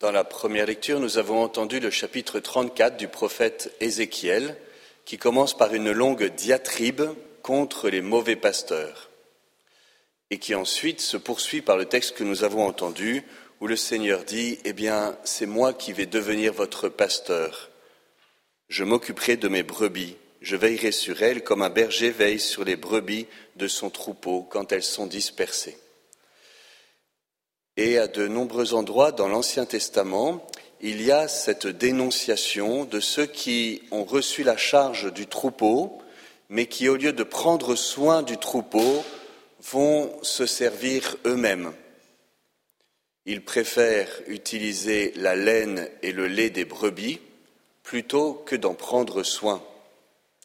Dans la première lecture, nous avons entendu le chapitre 34 du prophète Ézéchiel, qui commence par une longue diatribe contre les mauvais pasteurs, et qui ensuite se poursuit par le texte que nous avons entendu, où le Seigneur dit, Eh bien, c'est moi qui vais devenir votre pasteur. Je m'occuperai de mes brebis, je veillerai sur elles comme un berger veille sur les brebis de son troupeau quand elles sont dispersées. Et à de nombreux endroits dans l'Ancien Testament, il y a cette dénonciation de ceux qui ont reçu la charge du troupeau, mais qui, au lieu de prendre soin du troupeau, vont se servir eux-mêmes. Ils préfèrent utiliser la laine et le lait des brebis plutôt que d'en prendre soin.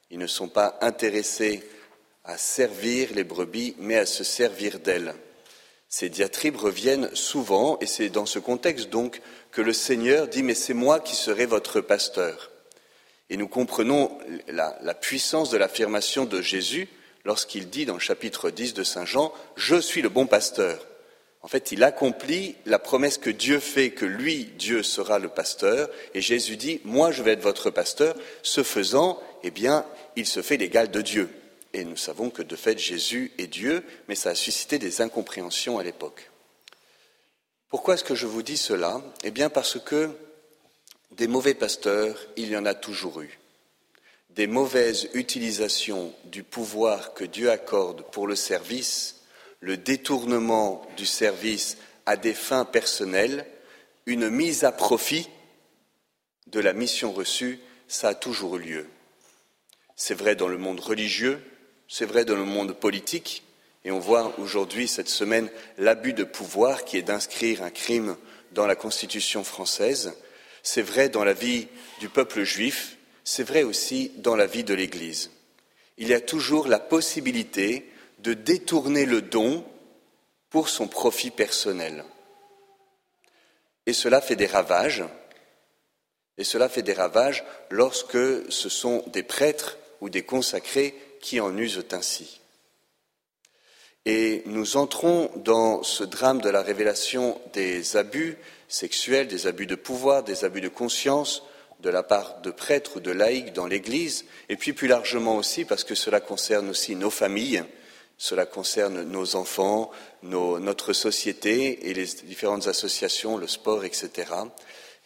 Ils ne sont pas intéressés à servir les brebis, mais à se servir d'elles. Ces diatribes reviennent souvent, et c'est dans ce contexte donc que le Seigneur dit Mais c'est moi qui serai votre pasteur. Et nous comprenons la, puissance de l'affirmation de Jésus lorsqu'il dit dans le chapitre 10 de Saint Jean Je suis le bon pasteur. En fait, il accomplit la promesse que Dieu fait, que lui, Dieu, sera le pasteur, et Jésus dit Moi, je vais être votre pasteur. Ce faisant, eh bien, il se fait l'égal de Dieu. Et nous savons que de fait Jésus est Dieu, mais ça a suscité des incompréhensions à l'époque. Pourquoi est-ce que je vous dis cela? Eh bien parce que des mauvais pasteurs, il y en a toujours eu. Des mauvaises utilisations du pouvoir que Dieu accorde pour le service, le détournement du service à des fins personnelles, une mise à profit de la mission reçue, ça a toujours eu lieu. C'est vrai dans le monde religieux, c'est vrai dans le monde politique, et on voit aujourd'hui, cette semaine, l'abus de pouvoir qui est d'inscrire un crime dans la Constitution française. C'est vrai dans la vie du peuple juif, c'est vrai aussi dans la vie de l'Église. Il y a toujours la possibilité de détourner le don pour son profit personnel. Et cela fait des ravages, et cela fait des ravages lorsque ce sont des prêtres ou des consacrés qui en usent ainsi. Et nous entrons dans ce drame de la révélation des abus sexuels, des abus de pouvoir, des abus de conscience de la part de prêtres ou de laïcs dans l'Église, et puis plus largement aussi parce que cela concerne aussi nos familles, cela concerne nos enfants, notre société et les différentes associations, le sport, etc.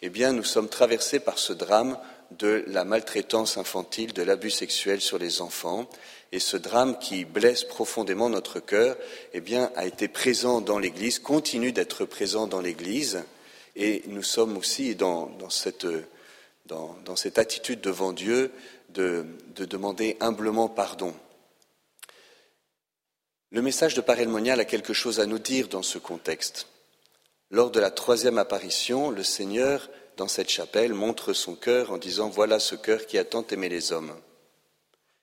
Eh bien, nous sommes traversés par ce drame de la maltraitance infantile, de l'abus sexuel sur les enfants. Et ce drame qui blesse profondément notre cœur, eh bien, a été présent dans l'Église, continue d'être présent dans l'Église. Et nous sommes aussi dans, cette, attitude devant Dieu de, de, demander humblement pardon. Le message de Père Monial a quelque chose à nous dire dans ce contexte. Lors de la troisième apparition, le Seigneur dans cette chapelle, montre son cœur en disant Voilà ce cœur qui a tant aimé les hommes.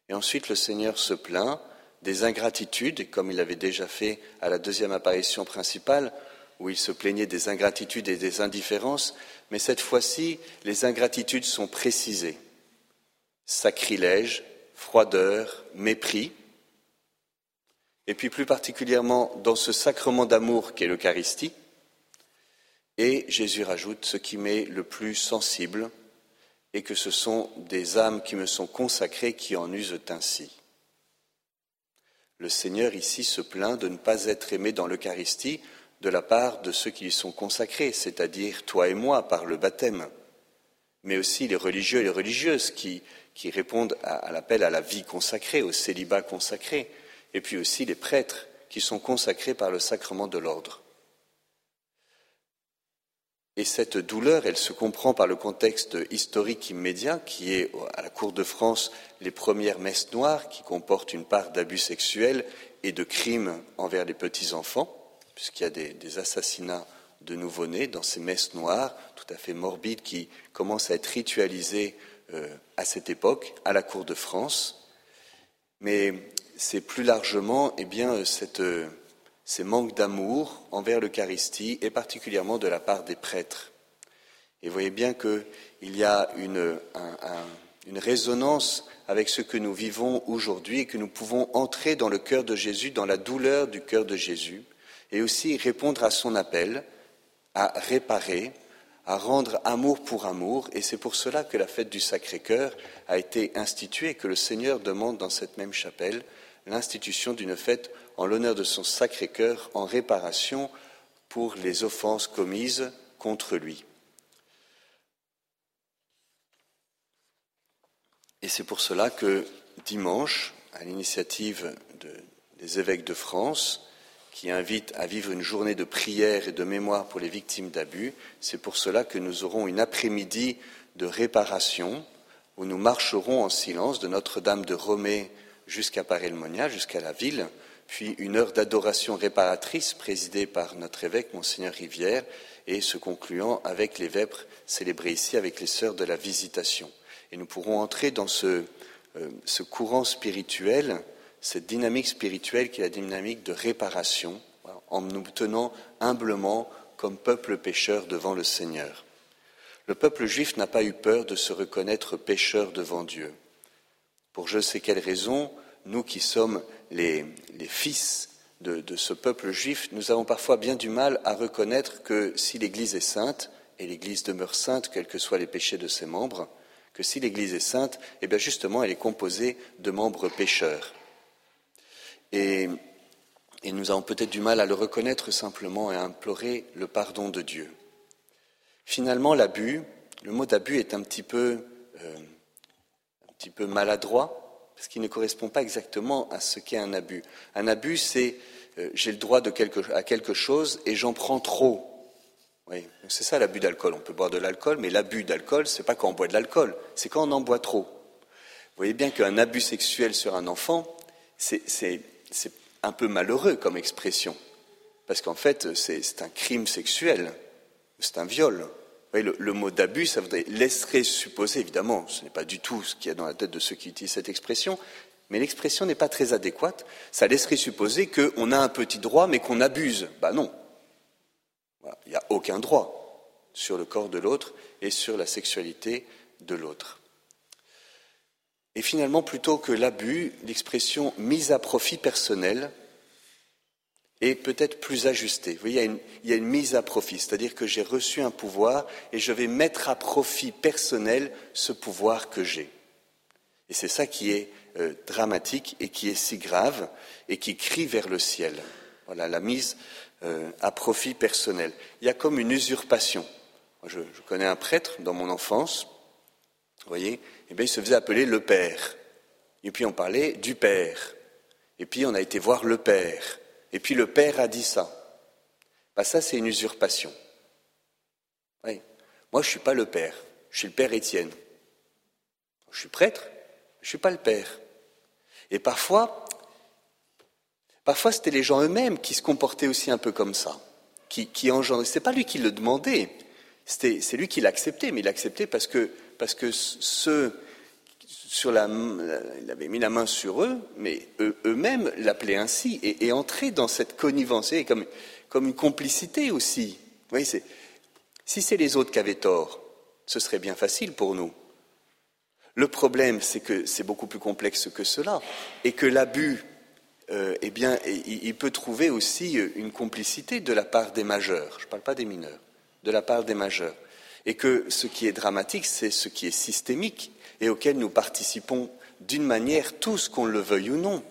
Et ensuite, le Seigneur se plaint des ingratitudes, comme il avait déjà fait à la deuxième apparition principale, où il se plaignait des ingratitudes et des indifférences, mais cette fois-ci, les ingratitudes sont précisées. Sacrilège, froideur, mépris. Et puis plus particulièrement dans ce sacrement d'amour qu'est l'Eucharistie, et Jésus rajoute ce qui m'est le plus sensible, et que ce sont des âmes qui me sont consacrées qui en usent ainsi. Le Seigneur ici se plaint de ne pas être aimé dans l'Eucharistie de la part de ceux qui lui sont consacrés, c'est-à-dire toi et moi par le baptême, mais aussi les religieux et les religieuses qui, répondent à l'appel à la vie consacrée, au célibat consacré, et puis aussi les prêtres qui sont consacrés par le sacrement de l'ordre. Et cette douleur, elle se comprend par le contexte historique immédiat, qui est à la Cour de France les premières messes noires, qui comportent une part d'abus sexuels et de crimes envers les petits-enfants, puisqu'il y a des, assassinats de nouveau-nés dans ces messes noires, tout à fait morbides, qui commencent à être ritualisées euh, à cette époque, à la Cour de France. Mais c'est plus largement eh bien, cette ces manques d'amour envers l'Eucharistie et particulièrement de la part des prêtres. Et vous voyez bien qu'il y a une, résonance avec ce que nous vivons aujourd'hui et que nous pouvons entrer dans le cœur de Jésus, dans la douleur du cœur de Jésus, et aussi répondre à son appel à réparer, à rendre amour pour amour, et c'est pour cela que la fête du Sacré-Cœur a été instituée et que le Seigneur demande dans cette même chapelle l'institution d'une fête en l'honneur de son Sacré-Cœur en réparation pour les offenses commises contre lui. Et c'est pour cela que dimanche, à l'initiative des évêques de France, qui invitent à vivre une journée de prière et de mémoire pour les victimes d'abus, c'est pour cela que nous aurons une après-midi de réparation où nous marcherons en silence de Notre-Dame de Romée jusqu'à Parelmonia, jusqu'à la ville, puis une heure d'adoration réparatrice présidée par notre évêque, Monseigneur Rivière, et se concluant avec les vêpres célébrés ici avec les sœurs de la Visitation. Et nous pourrons entrer dans ce, euh, ce courant spirituel, cette dynamique spirituelle qui est la dynamique de réparation, en nous tenant humblement comme peuple pécheur devant le Seigneur. Le peuple juif n'a pas eu peur de se reconnaître pécheur devant Dieu. Pour je sais quelle raison, nous qui sommes les, fils de, ce peuple juif, nous avons parfois bien du mal à reconnaître que si l'Église est sainte, et l'Église demeure sainte quels que soient les péchés de ses membres, que si l'Église est sainte, eh bien justement, elle est composée de membres pécheurs. Et, et nous avons peut-être du mal à le reconnaître simplement et à implorer le pardon de Dieu. Finalement, l'abus, le mot d'abus est un petit peu, euh, un petit peu maladroit parce qu'il ne correspond pas exactement à ce qu'est un abus. Un abus, c'est euh, j'ai le droit à quelque chose et j'en prends trop. C'est ça l'abus d'alcool. On peut boire de l'alcool, mais l'abus d'alcool, c'est pas quand on boit de l'alcool, c'est quand on en boit trop. Vous voyez bien qu'un abus sexuel sur un enfant, c'est un peu malheureux comme expression, parce qu'en fait, c'est un crime sexuel, c'est un viol le, mot d'abus, ça laisserait supposer, évidemment, ce n'est pas du tout ce qu'il y a dans la tête de ceux qui utilisent cette expression, mais l'expression n'est pas très adéquate. Ça laisserait supposer qu'on a un petit droit, mais qu'on abuse. Ben non. Il n'y a aucun droit sur le corps de l'autre et sur la sexualité de l'autre. Et finalement, plutôt que l'abus, l'expression mise à profit personnel et peut-être plus ajusté. Vous voyez, il y, a une, mise à profit, c'est-à-dire que j'ai reçu un pouvoir et je vais mettre à profit personnel ce pouvoir que j'ai. Et c'est ça qui est euh, dramatique et qui est si grave et qui crie vers le ciel. Voilà, la mise euh, à profit personnel. Il y a comme une usurpation. Je, je connais un prêtre dans mon enfance, vous voyez, et eh bien il se faisait appeler le Père. Et puis on parlait du Père. Et puis on a été voir le Père. Et puis le Père a dit ça. Bah, ça, c'est une usurpation. Moi, je ne suis pas le Père, je suis le Père Étienne. Je suis prêtre, je ne suis pas le Père. Et parfois, parfois c'était les gens eux-mêmes qui se comportaient aussi un peu comme ça, qui, qui engendraient. Ce n'est pas lui qui le demandait, c'est lui qui l'acceptait, mais il l'acceptait parce que, parce que ceux sur la, il avait mis la main sur eux, mais eux-mêmes l'appelaient ainsi et, entraient dans cette connivence, et comme, comme une complicité aussi. Vous voyez, si c'est les autres qui avaient tort, ce serait bien facile pour nous. Le problème, c'est que c'est beaucoup plus complexe que cela, et que l'abus, euh, eh bien, il, peut trouver aussi une complicité de la part des majeurs. Je ne parle pas des mineurs, de la part des majeurs, et que ce qui est dramatique, c'est ce qui est systémique et auquel nous participons d'une manière tous, qu'on le veuille ou non.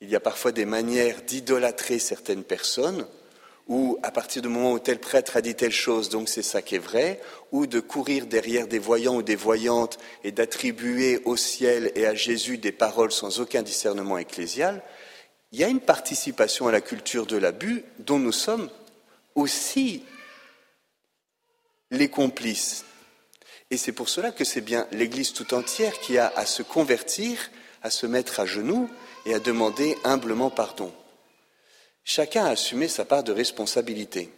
Il y a parfois des manières d'idolâtrer certaines personnes, ou à partir du moment où tel prêtre a dit telle chose, donc c'est ça qui est vrai, ou de courir derrière des voyants ou des voyantes et d'attribuer au ciel et à Jésus des paroles sans aucun discernement ecclésial, il y a une participation à la culture de l'abus dont nous sommes aussi les complices. Et c'est pour cela que c'est bien l'Église tout entière qui a à se convertir, à se mettre à genoux et à demander humblement pardon. Chacun a assumé sa part de responsabilité.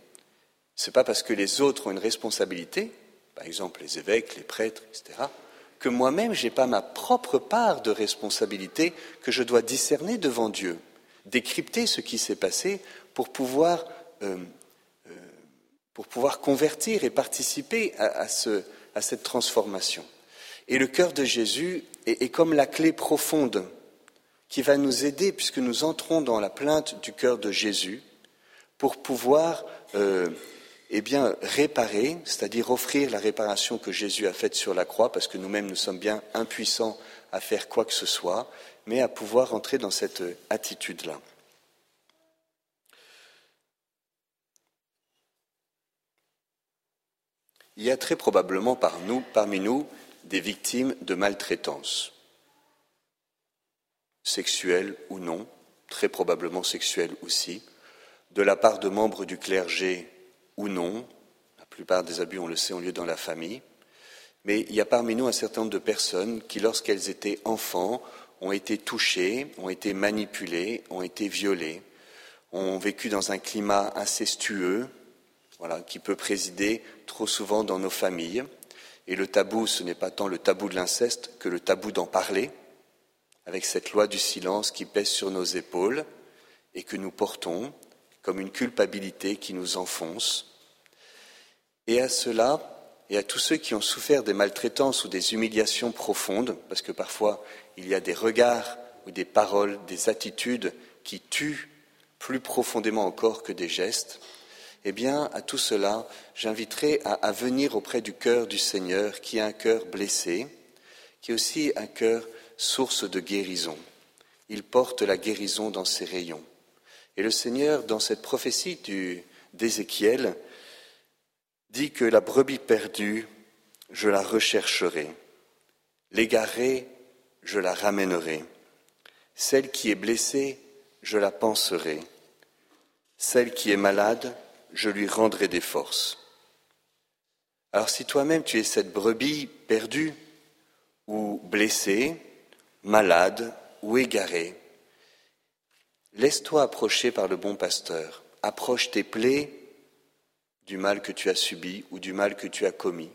Ce n'est pas parce que les autres ont une responsabilité, par exemple les évêques, les prêtres, etc., que moi-même je n'ai pas ma propre part de responsabilité que je dois discerner devant Dieu, décrypter ce qui s'est passé pour pouvoir, euh, pour pouvoir convertir et participer à ce, à cette transformation. Et le cœur de Jésus est, comme la clé profonde qui va nous aider, puisque nous entrons dans la plainte du cœur de Jésus, pour pouvoir euh, eh bien, réparer, c'est-à-dire offrir la réparation que Jésus a faite sur la croix, parce que nous-mêmes, nous sommes bien impuissants à faire quoi que ce soit, mais à pouvoir entrer dans cette attitude-là. Il y a très probablement parmi nous des victimes de maltraitance, sexuelle ou non, très probablement sexuelle aussi, de la part de membres du clergé ou non. La plupart des abus, on le sait, ont lieu dans la famille. Mais il y a parmi nous un certain nombre de personnes qui, lorsqu'elles étaient enfants, ont été touchées, ont été manipulées, ont été violées, ont vécu dans un climat incestueux, voilà, qui peut présider trop souvent dans nos familles. Et le tabou, ce n'est pas tant le tabou de l'inceste que le tabou d'en parler, avec cette loi du silence qui pèse sur nos épaules et que nous portons comme une culpabilité qui nous enfonce. Et à cela, et à tous ceux qui ont souffert des maltraitances ou des humiliations profondes, parce que parfois il y a des regards ou des paroles, des attitudes qui tuent plus profondément encore que des gestes, eh bien, à tout cela, j'inviterai à, venir auprès du cœur du Seigneur, qui est un cœur blessé, qui est aussi un cœur source de guérison. Il porte la guérison dans ses rayons. Et le Seigneur, dans cette prophétie d'Ézéchiel, dit que la brebis perdue, je la rechercherai, l'égarée, je la ramènerai, celle qui est blessée, je la penserai, celle qui est malade, je lui rendrai des forces. Alors si toi-même tu es cette brebis perdue ou blessée, malade ou égarée, Laisse-toi approcher par le bon pasteur. Approche tes plaies du mal que tu as subi ou du mal que tu as commis.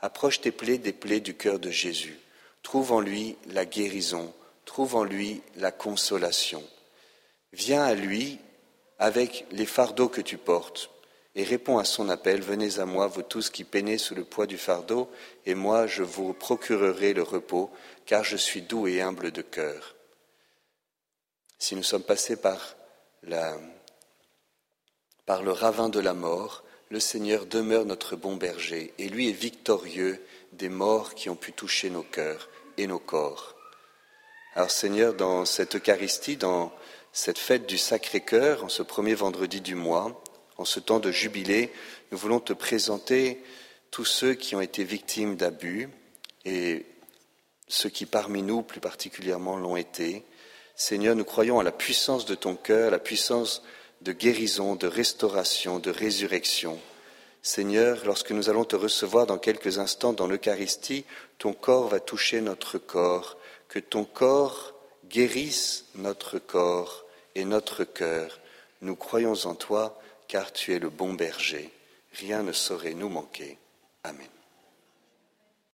Approche tes plaies des plaies du cœur de Jésus. Trouve en lui la guérison, trouve en lui la consolation. Viens à lui avec les fardeaux que tu portes et réponds à son appel. Venez à moi, vous tous qui peinez sous le poids du fardeau, et moi je vous procurerai le repos, car je suis doux et humble de cœur si nous sommes passés par, par le ravin de la mort, le Seigneur demeure notre bon berger et lui est victorieux des morts qui ont pu toucher nos cœurs et nos corps. Alors Seigneur, dans cette Eucharistie, dans cette fête du Sacré-Cœur, en ce premier vendredi du mois, en ce temps de jubilé, nous voulons te présenter tous ceux qui ont été victimes d'abus et ceux qui parmi nous plus particulièrement l'ont été, Seigneur, nous croyons à la puissance de ton cœur, la puissance de guérison, de restauration, de résurrection. Seigneur, lorsque nous allons te recevoir dans quelques instants dans l'Eucharistie, ton corps va toucher notre corps, que ton corps guérisse notre corps et notre cœur. Nous croyons en toi, car tu es le bon berger. Rien ne saurait nous manquer. Amen.